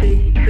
big.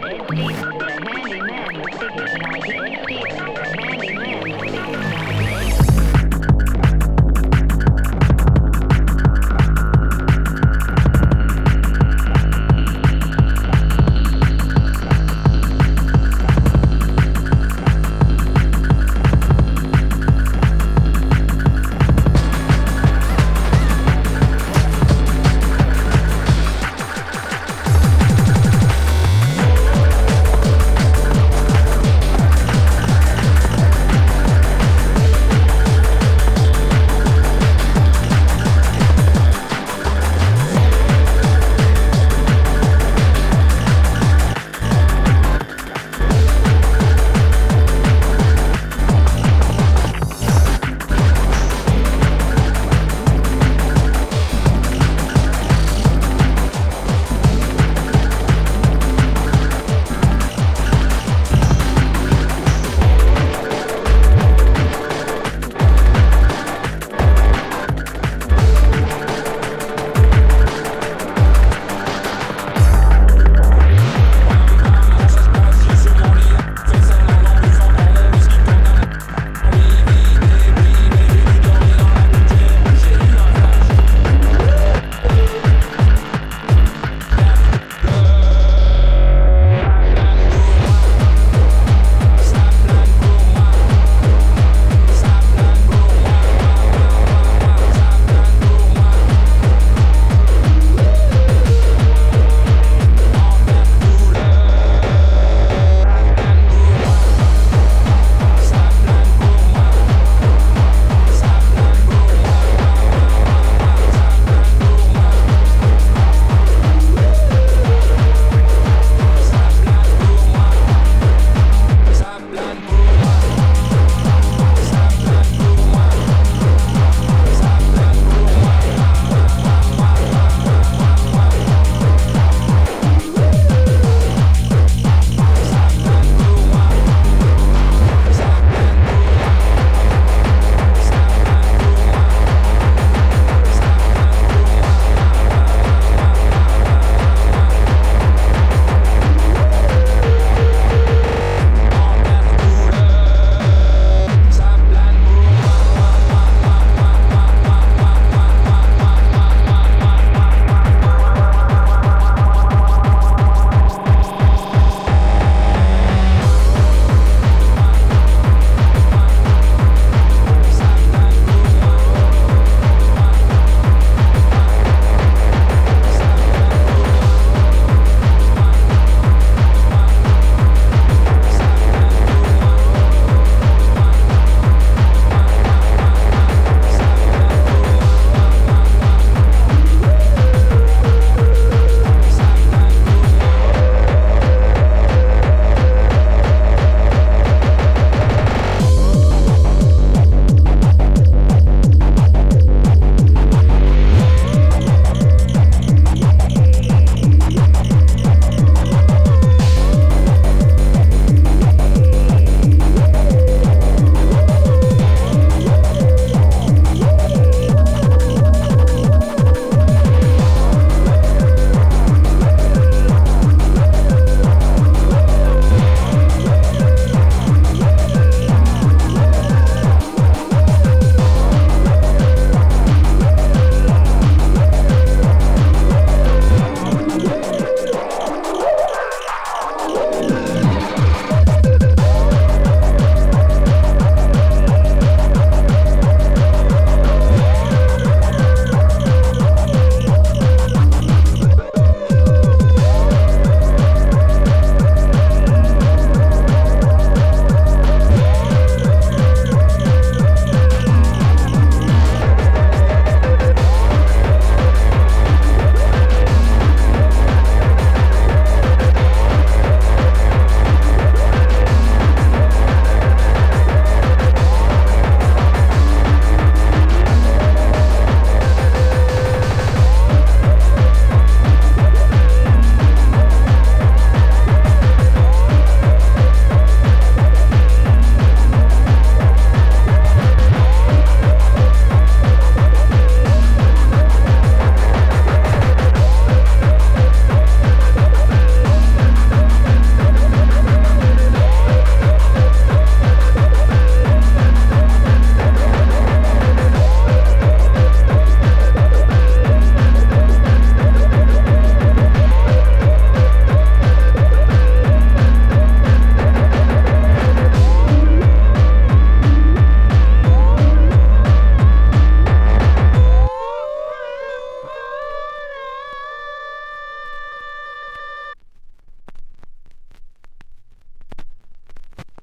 Music.